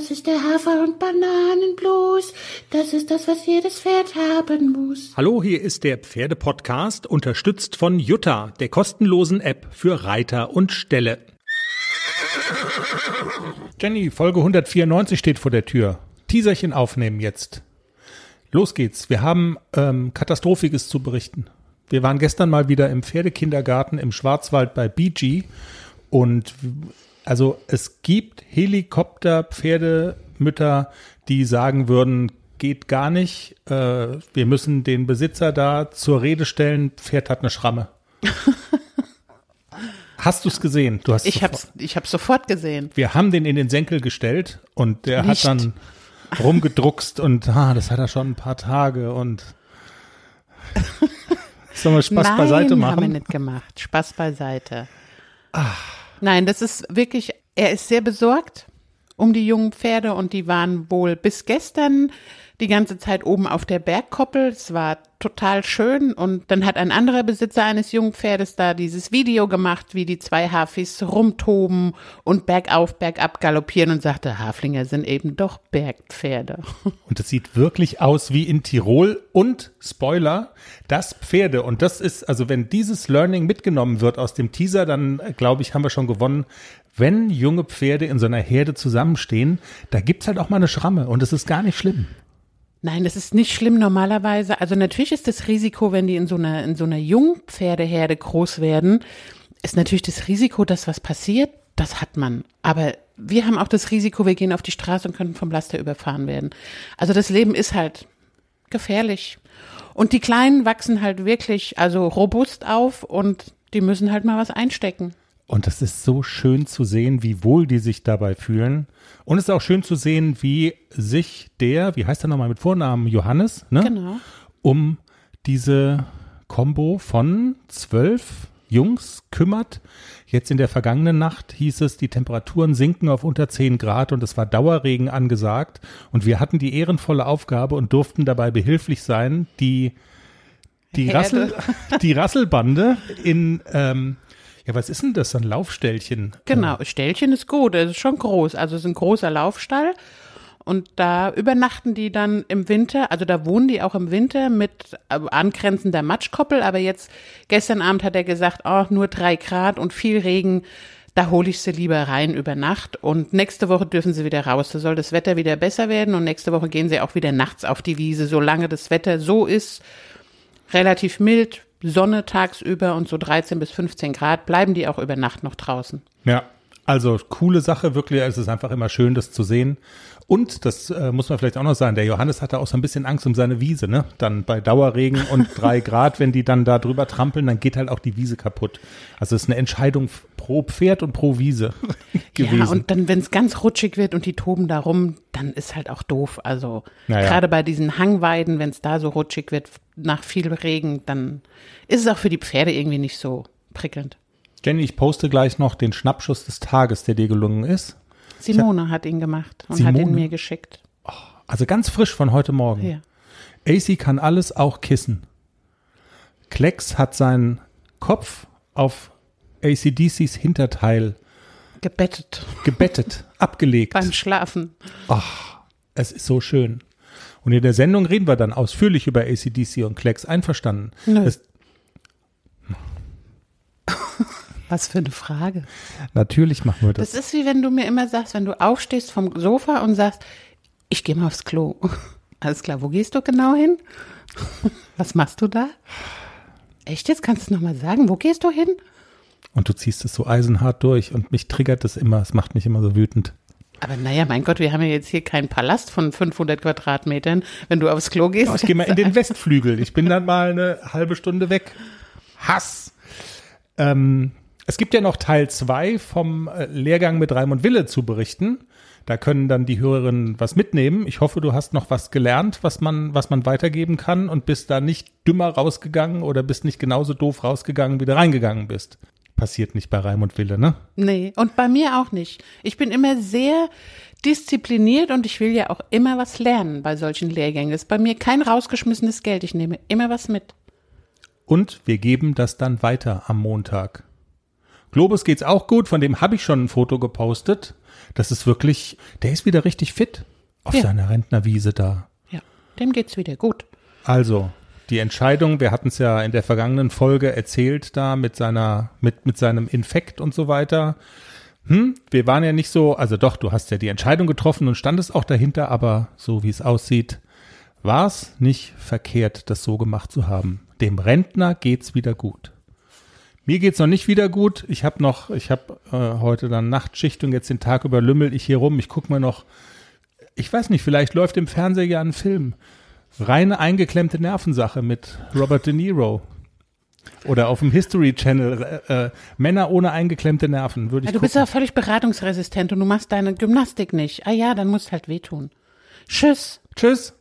Das ist der Hafer- und Bananenblues. Das ist das, was jedes Pferd haben muss. Hallo, hier ist der Pferdepodcast, unterstützt von Jutta, der kostenlosen App für Reiter und Ställe. Jenny, Folge 194 steht vor der Tür. Teaserchen aufnehmen jetzt. Los geht's. Wir haben ähm, Katastrophiges zu berichten. Wir waren gestern mal wieder im Pferdekindergarten im Schwarzwald bei BG und also es gibt Helikopter, Pferdemütter, die sagen würden, geht gar nicht. Äh, wir müssen den Besitzer da zur Rede stellen. Pferd hat eine Schramme. Hast du es gesehen? Du hast ich habe ich hab's sofort gesehen. Wir haben den in den Senkel gestellt und der Nicht. hat dann rumgedruckst und ah, das hat er schon ein paar Tage und Sollen wir Spaß Nein, beiseite haben wir machen? nicht gemacht. Spaß beiseite. Nein, das ist wirklich, er ist sehr besorgt um die jungen Pferde und die waren wohl bis gestern die ganze Zeit oben auf der Bergkoppel. Es war total schön und dann hat ein anderer Besitzer eines jungen Pferdes da dieses Video gemacht, wie die zwei Hafis rumtoben und bergauf, bergab galoppieren und sagte, Haflinger sind eben doch Bergpferde. Und es sieht wirklich aus wie in Tirol und Spoiler, das Pferde. Und das ist, also wenn dieses Learning mitgenommen wird aus dem Teaser, dann äh, glaube ich, haben wir schon gewonnen. Wenn junge Pferde in so einer Herde zusammenstehen, da gibt's halt auch mal eine Schramme und es ist gar nicht schlimm. Nein, das ist nicht schlimm normalerweise. Also natürlich ist das Risiko, wenn die in so einer, in so einer Jungpferdeherde groß werden, ist natürlich das Risiko, dass was passiert, das hat man. Aber wir haben auch das Risiko, wir gehen auf die Straße und können vom Laster überfahren werden. Also das Leben ist halt gefährlich. Und die Kleinen wachsen halt wirklich, also robust auf und die müssen halt mal was einstecken. Und es ist so schön zu sehen, wie wohl die sich dabei fühlen. Und es ist auch schön zu sehen, wie sich der, wie heißt er nochmal mit Vornamen, Johannes, ne? Genau. um diese Combo von zwölf Jungs kümmert. Jetzt in der vergangenen Nacht hieß es, die Temperaturen sinken auf unter 10 Grad und es war Dauerregen angesagt. Und wir hatten die ehrenvolle Aufgabe und durften dabei behilflich sein, die, die, Herde. Rassel, die Rasselbande in, ähm, ja, was ist denn das, ein Laufstellchen? Genau, Ställchen ist gut, es ist schon groß. Also es ist ein großer Laufstall. Und da übernachten die dann im Winter, also da wohnen die auch im Winter mit äh, angrenzender Matschkoppel. Aber jetzt, gestern Abend hat er gesagt, oh, nur drei Grad und viel Regen, da hole ich sie lieber rein über Nacht. Und nächste Woche dürfen sie wieder raus. Da soll das Wetter wieder besser werden. Und nächste Woche gehen sie auch wieder nachts auf die Wiese, solange das Wetter so ist, relativ mild, Sonne tagsüber und so 13 bis 15 Grad, bleiben die auch über Nacht noch draußen. Ja, also coole Sache, wirklich. Es ist einfach immer schön, das zu sehen. Und das äh, muss man vielleicht auch noch sagen, der Johannes hatte auch so ein bisschen Angst um seine Wiese, ne? Dann bei Dauerregen und drei Grad, wenn die dann da drüber trampeln, dann geht halt auch die Wiese kaputt. Also es ist eine Entscheidung pro Pferd und pro Wiese gewesen. Ja, und dann, wenn es ganz rutschig wird und die toben da rum, dann ist halt auch doof. Also Naja. gerade bei diesen Hangweiden, wenn es da so rutschig wird nach viel Regen, dann ist es auch für die Pferde irgendwie nicht so prickelnd. Jenny, ich poste gleich noch den Schnappschuss des Tages, der dir gelungen ist. Simone hat ihn gemacht und hat ihn Simone? mir geschickt. Also ganz frisch von heute Morgen. Ja. AC kann alles, auch Kissen. Klecks hat seinen Kopf auf ACDCs Hinterteil Gebettet gebettet, abgelegt. beim Schlafen. Es ist so schön. Und in der Sendung reden wir dann ausführlich über ACDC und Klecks. Einverstanden? Nö. Es, Was für eine Frage. natürlich machen wir das. Das ist wie wenn du mir immer sagst, wenn du aufstehst vom Sofa und sagst, ich gehe mal aufs Klo. Alles klar, wo gehst du genau hin? Was machst du da? Echt jetzt? Kannst du es nochmal sagen? Wo gehst du hin? Und du ziehst es so eisenhart durch und mich triggert das immer. Es macht mich immer so wütend. Aber naja, mein Gott, wir haben ja jetzt hier keinen Palast von 500 Quadratmetern. Wenn du aufs Klo gehst. Ich gehe mal in den Westflügel. Ich bin dann mal eine halbe Stunde weg. Hass. Ähm, es gibt ja noch Teil zwei vom äh, Lehrgang mit Raimund Wille zu berichten. Da können dann die Hörerinnen was mitnehmen. Ich hoffe, du hast noch was gelernt, was man, was man weitergeben kann und bist da nicht dümmer rausgegangen oder bist nicht genauso doof rausgegangen, wie du reingegangen bist. Passiert nicht bei Raimund Wille, ne? Nee, und bei mir auch nicht. Ich bin immer sehr diszipliniert und ich will ja auch immer was lernen bei solchen Lehrgängen. Das ist bei mir kein rausgeschmissenes Geld. Ich nehme immer was mit. Und wir geben das dann weiter am Montag. Globus geht's auch gut, von dem habe ich schon ein Foto gepostet. Das ist wirklich, der ist wieder richtig fit auf Ja. seiner Rentnerwiese da. Ja, dem geht's wieder gut. Also, die Entscheidung, wir hatten es ja in der vergangenen Folge erzählt da mit seiner, mit, mit seinem Infekt und so weiter. Hm, wir waren ja nicht so, also doch, du hast ja die Entscheidung getroffen und standest auch dahinter, aber so wie es aussieht, war es nicht verkehrt, das so gemacht zu haben. Dem Rentner geht's wieder gut. Mir geht's noch nicht wieder gut. Ich habe noch, ich habe äh, heute dann Nachtschicht und jetzt den Tag über lümmel ich hier rum. Ich guck mal noch, ich weiß nicht, vielleicht läuft im Fernseher ja ein Film. Reine eingeklemmte Nervensache mit Robert De Niro. Oder auf dem History Channel äh, äh, Männer ohne eingeklemmte Nerven würde ich Ja, du bist gucken. ja völlig beratungsresistent und du machst deine Gymnastik nicht. Ah ja, dann musst halt wehtun. Tschüss. Tschüss.